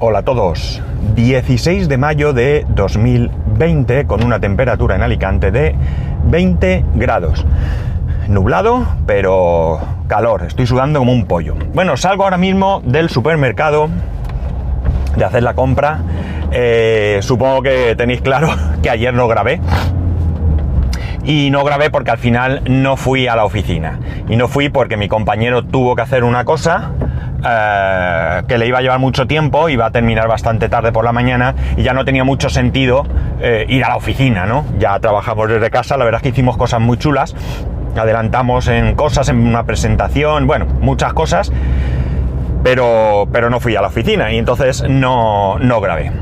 Hola a todos. 16 de mayo de 2020 con una temperatura en Alicante de 20 grados. Nublado, pero calor. Estoy sudando como un pollo. Bueno, salgo ahora mismo del supermercado de hacer la compra. Eh, supongo que tenéis claro que ayer no grabé. Y no grabé porque al final no fui a la oficina. Y no fui porque mi compañero tuvo que hacer una cosa eh, que le iba a llevar mucho tiempo, iba a terminar bastante tarde por la mañana y ya no tenía mucho sentido eh, ir a la oficina, ¿no? Ya trabajamos desde casa, la verdad es que hicimos cosas muy chulas, adelantamos en cosas, en una presentación, bueno, muchas cosas, pero, pero no fui a la oficina y entonces no, no grabé.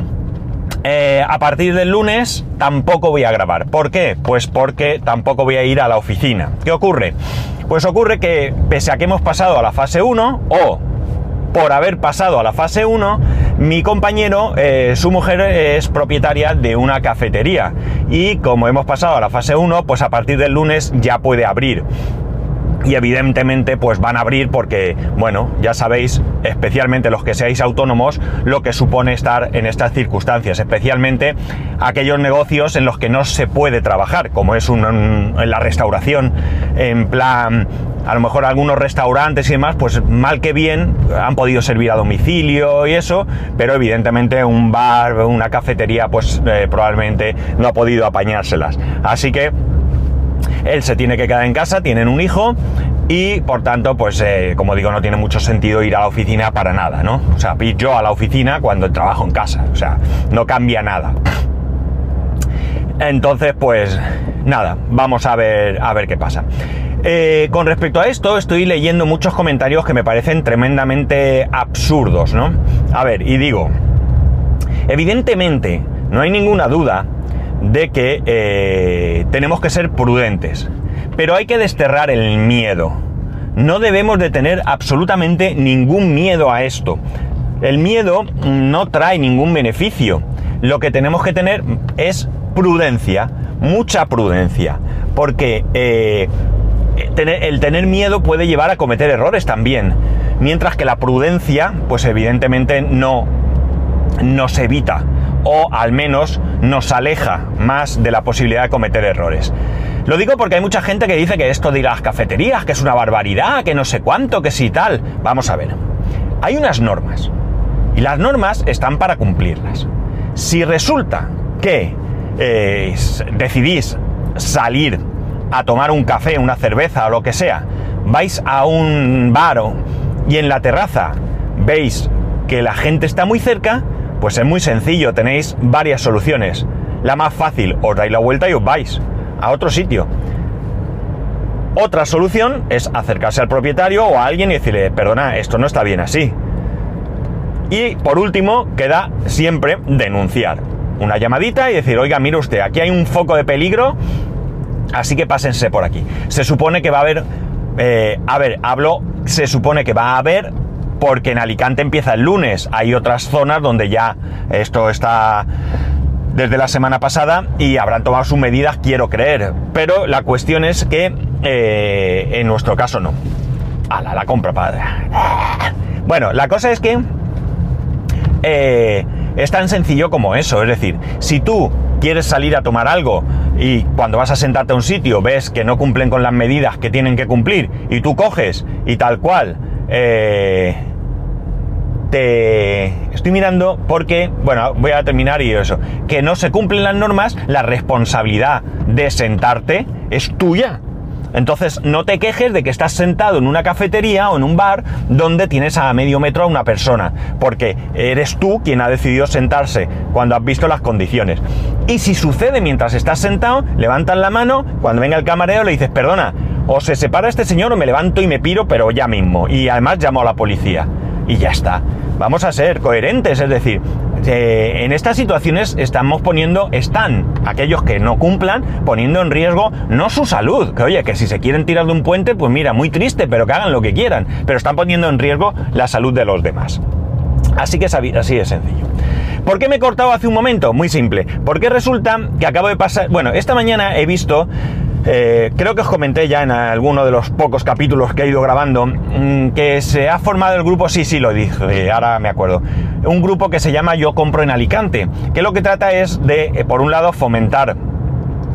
Eh, a partir del lunes tampoco voy a grabar. ¿Por qué? Pues porque tampoco voy a ir a la oficina. ¿Qué ocurre? Pues ocurre que pese a que hemos pasado a la fase 1 o por haber pasado a la fase 1, mi compañero, eh, su mujer es propietaria de una cafetería. Y como hemos pasado a la fase 1, pues a partir del lunes ya puede abrir y evidentemente pues van a abrir porque, bueno, ya sabéis, especialmente los que seáis autónomos, lo que supone estar en estas circunstancias, especialmente aquellos negocios en los que no se puede trabajar, como es un, en la restauración, en plan, a lo mejor algunos restaurantes y demás, pues mal que bien han podido servir a domicilio y eso, pero evidentemente un bar, una cafetería, pues eh, probablemente no ha podido apañárselas. Así que él se tiene que quedar en casa, tienen un hijo y por tanto, pues eh, como digo, no tiene mucho sentido ir a la oficina para nada, ¿no? O sea, yo a la oficina cuando trabajo en casa, o sea, no cambia nada. Entonces, pues nada, vamos a ver, a ver qué pasa. Eh, con respecto a esto, estoy leyendo muchos comentarios que me parecen tremendamente absurdos, ¿no? A ver, y digo, evidentemente, no hay ninguna duda de que eh, tenemos que ser prudentes, pero hay que desterrar el miedo. No debemos de tener absolutamente ningún miedo a esto. El miedo no trae ningún beneficio. Lo que tenemos que tener es prudencia, mucha prudencia, porque eh, el tener miedo puede llevar a cometer errores también, mientras que la prudencia, pues evidentemente no nos evita o al menos nos aleja más de la posibilidad de cometer errores. Lo digo porque hay mucha gente que dice que esto de las cafeterías, que es una barbaridad, que no sé cuánto, que sí tal. Vamos a ver. Hay unas normas. Y las normas están para cumplirlas. Si resulta que eh, decidís salir a tomar un café, una cerveza o lo que sea, vais a un bar y en la terraza veis que la gente está muy cerca, pues es muy sencillo, tenéis varias soluciones. La más fácil, os dais la vuelta y os vais a otro sitio. Otra solución es acercarse al propietario o a alguien y decirle, perdona, esto no está bien así. Y por último, queda siempre denunciar. Una llamadita y decir, oiga, mire usted, aquí hay un foco de peligro, así que pásense por aquí. Se supone que va a haber, eh, a ver, hablo, se supone que va a haber porque en Alicante empieza el lunes. Hay otras zonas donde ya esto está desde la semana pasada y habrán tomado sus medidas, quiero creer. Pero la cuestión es que eh, en nuestro caso no. la, la compra, padre. Bueno, la cosa es que eh, es tan sencillo como eso. Es decir, si tú quieres salir a tomar algo y cuando vas a sentarte a un sitio ves que no cumplen con las medidas que tienen que cumplir y tú coges y tal cual eh, Estoy mirando porque, bueno, voy a terminar y eso, que no se cumplen las normas, la responsabilidad de sentarte es tuya. Entonces no te quejes de que estás sentado en una cafetería o en un bar donde tienes a medio metro a una persona, porque eres tú quien ha decidido sentarse cuando has visto las condiciones. Y si sucede mientras estás sentado, levantas la mano, cuando venga el camarero le dices, perdona, o se separa este señor o me levanto y me piro, pero ya mismo. Y además llamo a la policía. Y ya está vamos a ser coherentes, es decir, eh, en estas situaciones estamos poniendo, están aquellos que no cumplan poniendo en riesgo no su salud, que oye, que si se quieren tirar de un puente, pues mira, muy triste, pero que hagan lo que quieran, pero están poniendo en riesgo la salud de los demás. Así que así de sencillo. ¿Por qué me he cortado hace un momento? Muy simple. Porque resulta que acabo de pasar... Bueno, esta mañana he visto Eh, creo que os comenté ya en alguno de los pocos capítulos que he ido grabando mm, que se ha formado el grupo, sí, sí, lo dije, ahora me acuerdo, un grupo que se llama Yo Compro en Alicante, que lo que trata es de, eh, por un lado, fomentar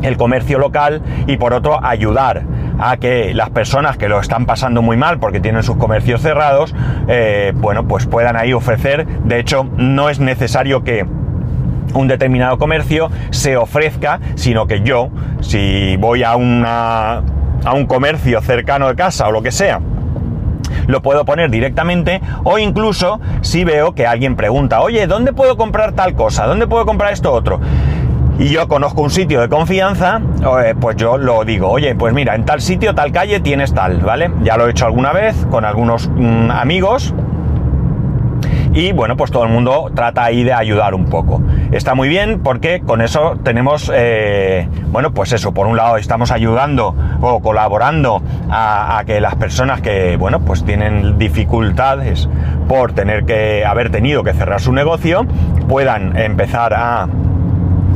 el comercio local y por otro, ayudar a que las personas que lo están pasando muy mal porque tienen sus comercios cerrados, eh, bueno, pues puedan ahí ofrecer, de hecho, no es necesario que un determinado comercio se ofrezca, sino que yo, si voy a, una, a un comercio cercano de casa o lo que sea, lo puedo poner directamente o incluso si veo que alguien pregunta, oye, ¿dónde puedo comprar tal cosa? ¿Dónde puedo comprar esto otro? Y yo conozco un sitio de confianza, eh, pues yo lo digo, oye, pues mira, en tal sitio, tal calle tienes tal, ¿vale? Ya lo he hecho alguna vez con algunos mm, amigos y bueno, pues todo el mundo trata ahí de ayudar un poco. Está muy bien porque con eso tenemos, eh, bueno, pues eso, por un lado estamos ayudando o colaborando a, que las personas que, bueno, pues tienen dificultades por tener que haber tenido que cerrar su negocio, puedan empezar a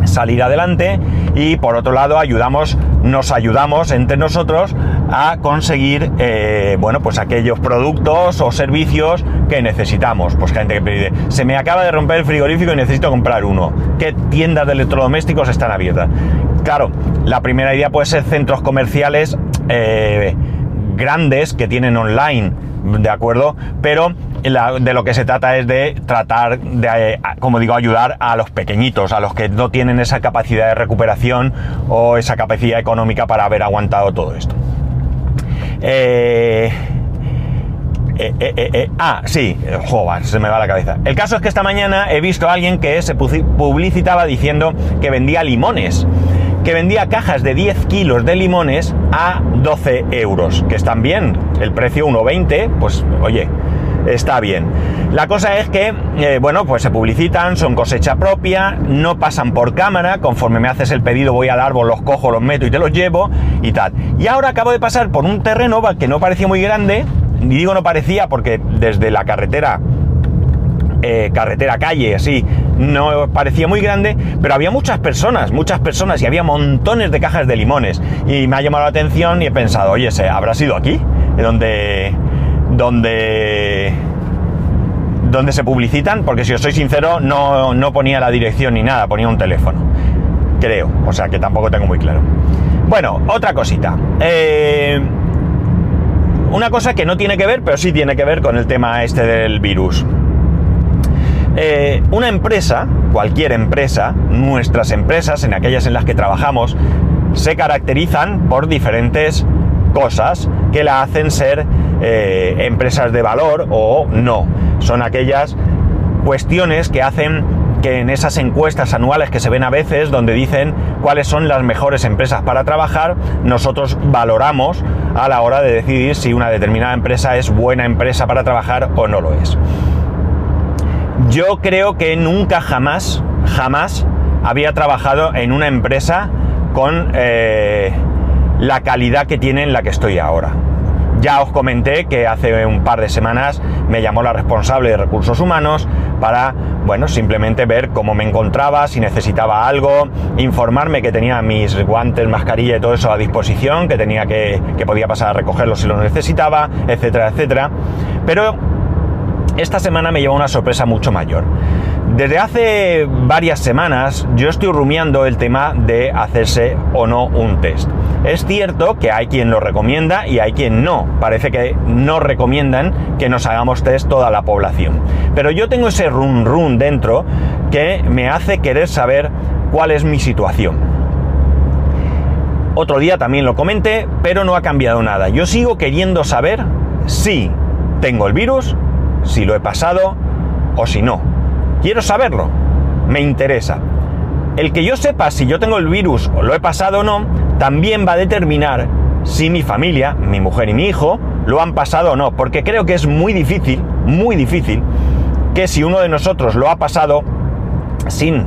salir adelante y por otro lado ayudamos, nos ayudamos entre nosotros a conseguir, eh, bueno, pues aquellos productos o servicios que necesitamos. Pues gente que pide, se me acaba de romper el frigorífico y necesito comprar uno. ¿Qué tiendas de electrodomésticos están abiertas? Claro, la primera idea puede ser centros comerciales eh, grandes que tienen online, ¿de acuerdo? Pero de lo que se trata es de tratar de, eh, como digo, ayudar a los pequeñitos, a los que no tienen esa capacidad de recuperación o esa capacidad económica para haber aguantado todo esto. Eh, eh, ah, sí, joder, se me va la cabeza. El caso es que esta mañana he visto a alguien que se publicitaba diciendo que vendía limones que vendía cajas de 10 kilos de limones a 12 euros, que están bien, el precio 1,20, pues oye, está bien. La cosa es que, eh, bueno, pues se publicitan, son cosecha propia, no pasan por cámara, conforme me haces el pedido voy al árbol, los cojo, los meto y te los llevo y tal. Y ahora acabo de pasar por un terreno que no parecía muy grande, y digo no parecía porque desde la carretera eh, carretera calle, así, no parecía muy grande, pero había muchas personas, muchas personas y había montones de cajas de limones. Y me ha llamado la atención y he pensado, oye, ¿habrá sido aquí? Donde, donde, donde se publicitan, porque si os soy sincero, no, no ponía la dirección ni nada, ponía un teléfono. Creo, o sea que tampoco tengo muy claro. Bueno, otra cosita. Eh, una cosa que no tiene que ver, pero sí tiene que ver con el tema este del virus. Eh, una empresa, cualquier empresa, nuestras empresas, en aquellas en las que trabajamos, se caracterizan por diferentes cosas que la hacen ser eh, empresas de valor o no. Son aquellas cuestiones que hacen que en esas encuestas anuales que se ven a veces, donde dicen cuáles son las mejores empresas para trabajar, nosotros valoramos a la hora de decidir si una determinada empresa es buena empresa para trabajar o no lo es. Yo creo que nunca jamás, jamás había trabajado en una empresa con eh, la calidad que tiene en la que estoy ahora. Ya os comenté que hace un par de semanas me llamó la responsable de recursos humanos para, bueno, simplemente ver cómo me encontraba, si necesitaba algo, informarme que tenía mis guantes, mascarilla y todo eso a disposición, que tenía que, que podía pasar a recogerlos si lo necesitaba, etcétera, etcétera. Pero esta semana me lleva una sorpresa mucho mayor. Desde hace varias semanas yo estoy rumiando el tema de hacerse o no un test. Es cierto que hay quien lo recomienda y hay quien no. Parece que no recomiendan que nos hagamos test toda la población. Pero yo tengo ese run run dentro que me hace querer saber cuál es mi situación. Otro día también lo comenté, pero no ha cambiado nada. Yo sigo queriendo saber si tengo el virus, si lo he pasado o si no. Quiero saberlo. Me interesa. El que yo sepa si yo tengo el virus o lo he pasado o no, también va a determinar si mi familia, mi mujer y mi hijo, lo han pasado o no. Porque creo que es muy difícil, muy difícil, que si uno de nosotros lo ha pasado sin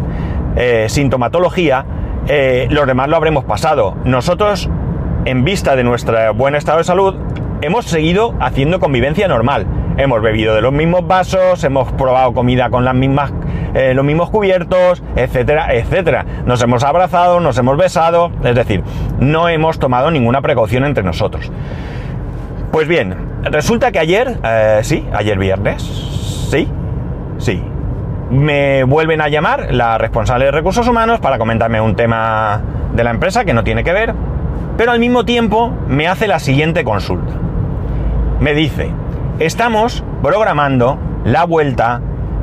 eh, sintomatología, eh, los demás lo habremos pasado. Nosotros, en vista de nuestro buen estado de salud, hemos seguido haciendo convivencia normal. Hemos bebido de los mismos vasos, hemos probado comida con las mismas eh, los mismos cubiertos, etcétera, etcétera. Nos hemos abrazado, nos hemos besado, es decir, no hemos tomado ninguna precaución entre nosotros. Pues bien, resulta que ayer, eh, sí, ayer viernes, sí, sí, me vuelven a llamar la responsable de recursos humanos para comentarme un tema de la empresa que no tiene que ver, pero al mismo tiempo me hace la siguiente consulta. Me dice, estamos programando la vuelta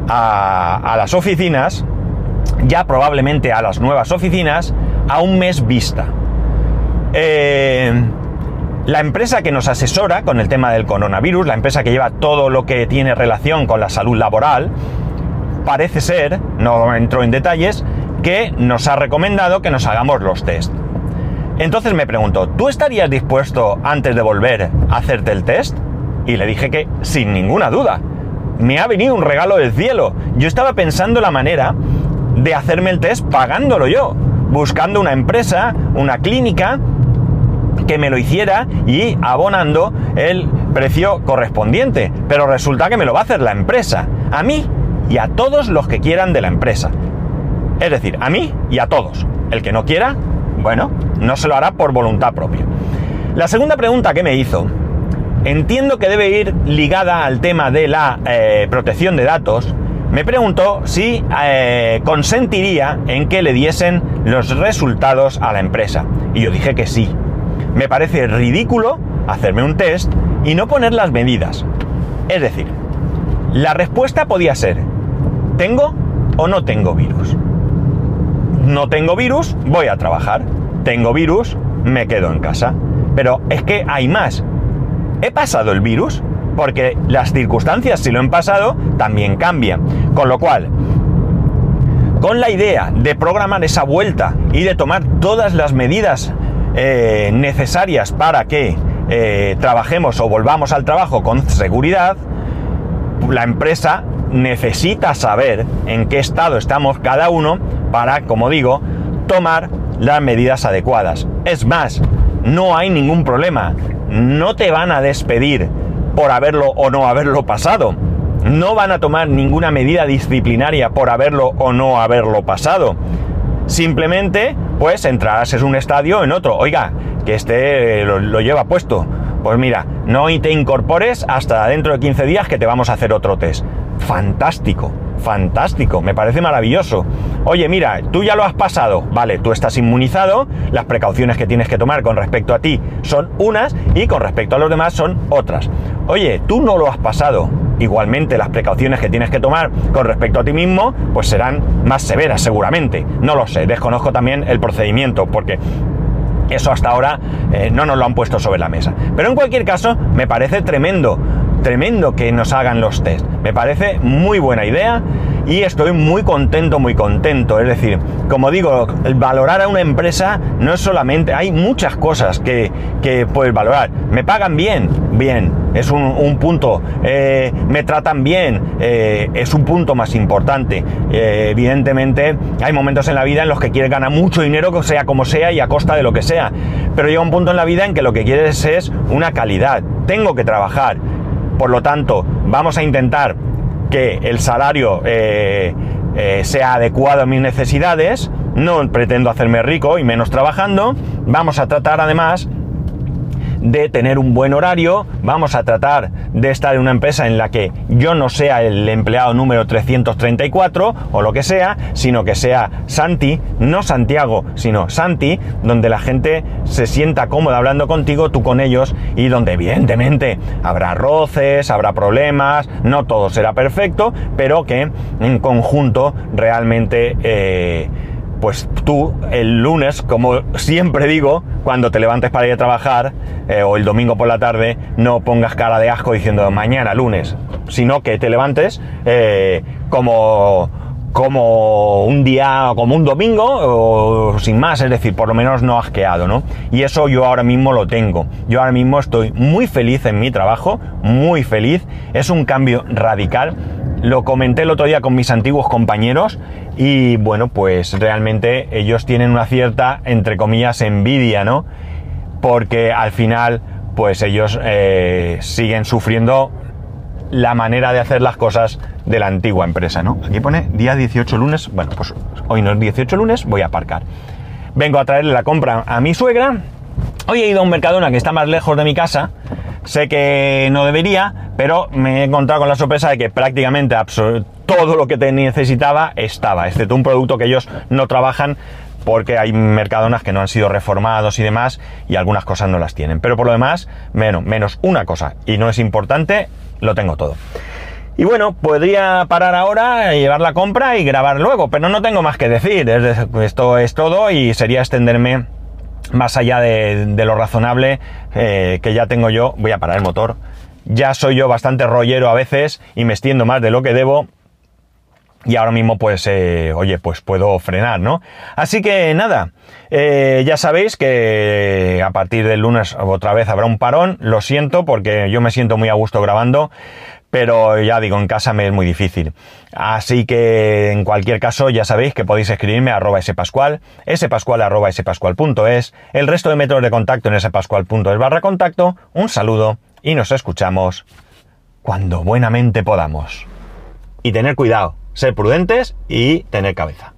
a, las oficinas, ya probablemente a las nuevas oficinas, a un mes vista. Eh, la empresa que nos asesora con el tema del coronavirus, la empresa que lleva todo lo que tiene relación con la salud laboral, parece ser, no entro en detalles, que nos ha recomendado que nos hagamos los test. Entonces me pregunto, ¿tú estarías dispuesto antes de volver a hacerte el test? Y le dije que sin ninguna duda. Me ha venido un regalo del cielo. Yo estaba pensando la manera de hacerme el test pagándolo yo, buscando una empresa, una clínica que me lo hiciera y abonando el precio correspondiente. Pero resulta que me lo va a hacer la empresa. A mí y a todos los que quieran de la empresa. Es decir, a mí y a todos. El que no quiera, bueno, no se lo hará por voluntad propia. La segunda pregunta que me hizo, entiendo que debe ir ligada al tema de la eh, protección de datos, me preguntó si eh, consentiría en que le diesen los resultados a la empresa. Y yo dije que sí. Me parece ridículo hacerme un test y no poner las medidas. Es decir, la respuesta podía ser, ¿tengo o no tengo virus? No tengo virus, voy a trabajar. Tengo virus, me quedo en casa. Pero es que hay más. ¿He pasado el virus? Porque las circunstancias, si lo han pasado, también cambian. Con lo cual, con la idea de programar esa vuelta y de tomar todas las medidas eh, necesarias para que eh, trabajemos o volvamos al trabajo con seguridad, la empresa necesita saber en qué estado estamos cada uno para, como digo, tomar las medidas adecuadas. Es más, no hay ningún problema. No te van a despedir por haberlo o no haberlo pasado. No van a tomar ninguna medida disciplinaria por haberlo o no haberlo pasado. Simplemente, pues entrarás en un estadio en otro. Oiga, que este lo, lleva puesto. Pues mira, no te incorpores hasta dentro de 15 días que te vamos a hacer otro test. Fantástico, fantástico, me parece maravilloso. Oye, mira, tú ya lo has pasado, vale, tú estás inmunizado, las precauciones que tienes que tomar con respecto a ti son unas y con respecto a los demás son otras. Oye, tú no lo has pasado, igualmente las precauciones que tienes que tomar con respecto a ti mismo, pues serán más severas seguramente. No lo sé, desconozco también el procedimiento, porque eso hasta ahora eh, no nos lo han puesto sobre la mesa. Pero en cualquier caso, me parece tremendo, tremendo que nos hagan los test. Me parece muy buena idea y estoy muy contento, muy contento. Es decir, como digo, valorar a una empresa no es solamente, hay muchas cosas que, puedes valorar. Me pagan bien, bien, es un, punto. Eh, me tratan bien, eh, es un punto más importante. Eh, evidentemente, hay momentos en la vida en los que quieres ganar mucho dinero, sea como sea y a costa de lo que sea. Pero llega un punto en la vida en que lo que quieres es una calidad. Tengo que trabajar. Por lo tanto, vamos a intentar que el salario eh, eh, sea adecuado a mis necesidades, no pretendo hacerme rico y menos trabajando, vamos a tratar además de tener un buen horario, vamos a tratar de estar en una empresa en la que yo no sea el empleado número 334 o lo que sea, sino que sea Santi, no Santiago, sino Santi, donde la gente se sienta cómoda hablando contigo, tú con ellos, y donde evidentemente habrá roces, habrá problemas, no todo será perfecto, pero que en conjunto realmente... Eh, pues tú el lunes, como siempre digo, cuando te levantes para ir a trabajar eh, o el domingo por la tarde, no pongas cara de asco diciendo mañana, lunes, sino que te levantes eh, como, como un día, como un domingo, o sin más, es decir, por lo menos no asqueado, ¿no? Y eso yo ahora mismo lo tengo. Yo ahora mismo estoy muy feliz en mi trabajo, muy feliz. Es un cambio radical lo comenté el otro día con mis antiguos compañeros y bueno, pues realmente ellos tienen una cierta, entre comillas, envidia, ¿no? Porque al final, pues ellos eh, siguen sufriendo la manera de hacer las cosas de la antigua empresa, ¿no? Aquí pone día 18 lunes, bueno, pues hoy no es 18 lunes, voy a aparcar. Vengo a traerle la compra a mi suegra. Hoy he ido a un Mercadona que está más lejos de mi casa. Sé que no debería, pero me he encontrado con la sorpresa de que prácticamente todo lo que necesitaba estaba, excepto un producto que ellos no trabajan porque hay mercadonas que no han sido reformados y demás, y algunas cosas no las tienen. Pero por lo demás, menos, menos una cosa, y no es importante, lo tengo todo. Y bueno, podría parar ahora, llevar la compra y grabar luego, pero no tengo más que decir. Esto es todo y sería extenderme más allá de, lo razonable eh, que ya tengo yo. Voy a parar el motor. Ya soy yo bastante rollero a veces y me extiendo más de lo que debo y ahora mismo pues eh, oye pues puedo frenar no así que nada eh, ya sabéis que a partir del lunes otra vez habrá un parón lo siento porque yo me siento muy a gusto grabando pero ya digo, en casa me es muy difícil. Así que en cualquier caso ya sabéis que podéis escribirme a arroba spascual, spascual arroba el resto de métodos de contacto en spascual.es barra contacto, un saludo y nos escuchamos cuando buenamente podamos. Y tener cuidado, ser prudentes y tener cabeza.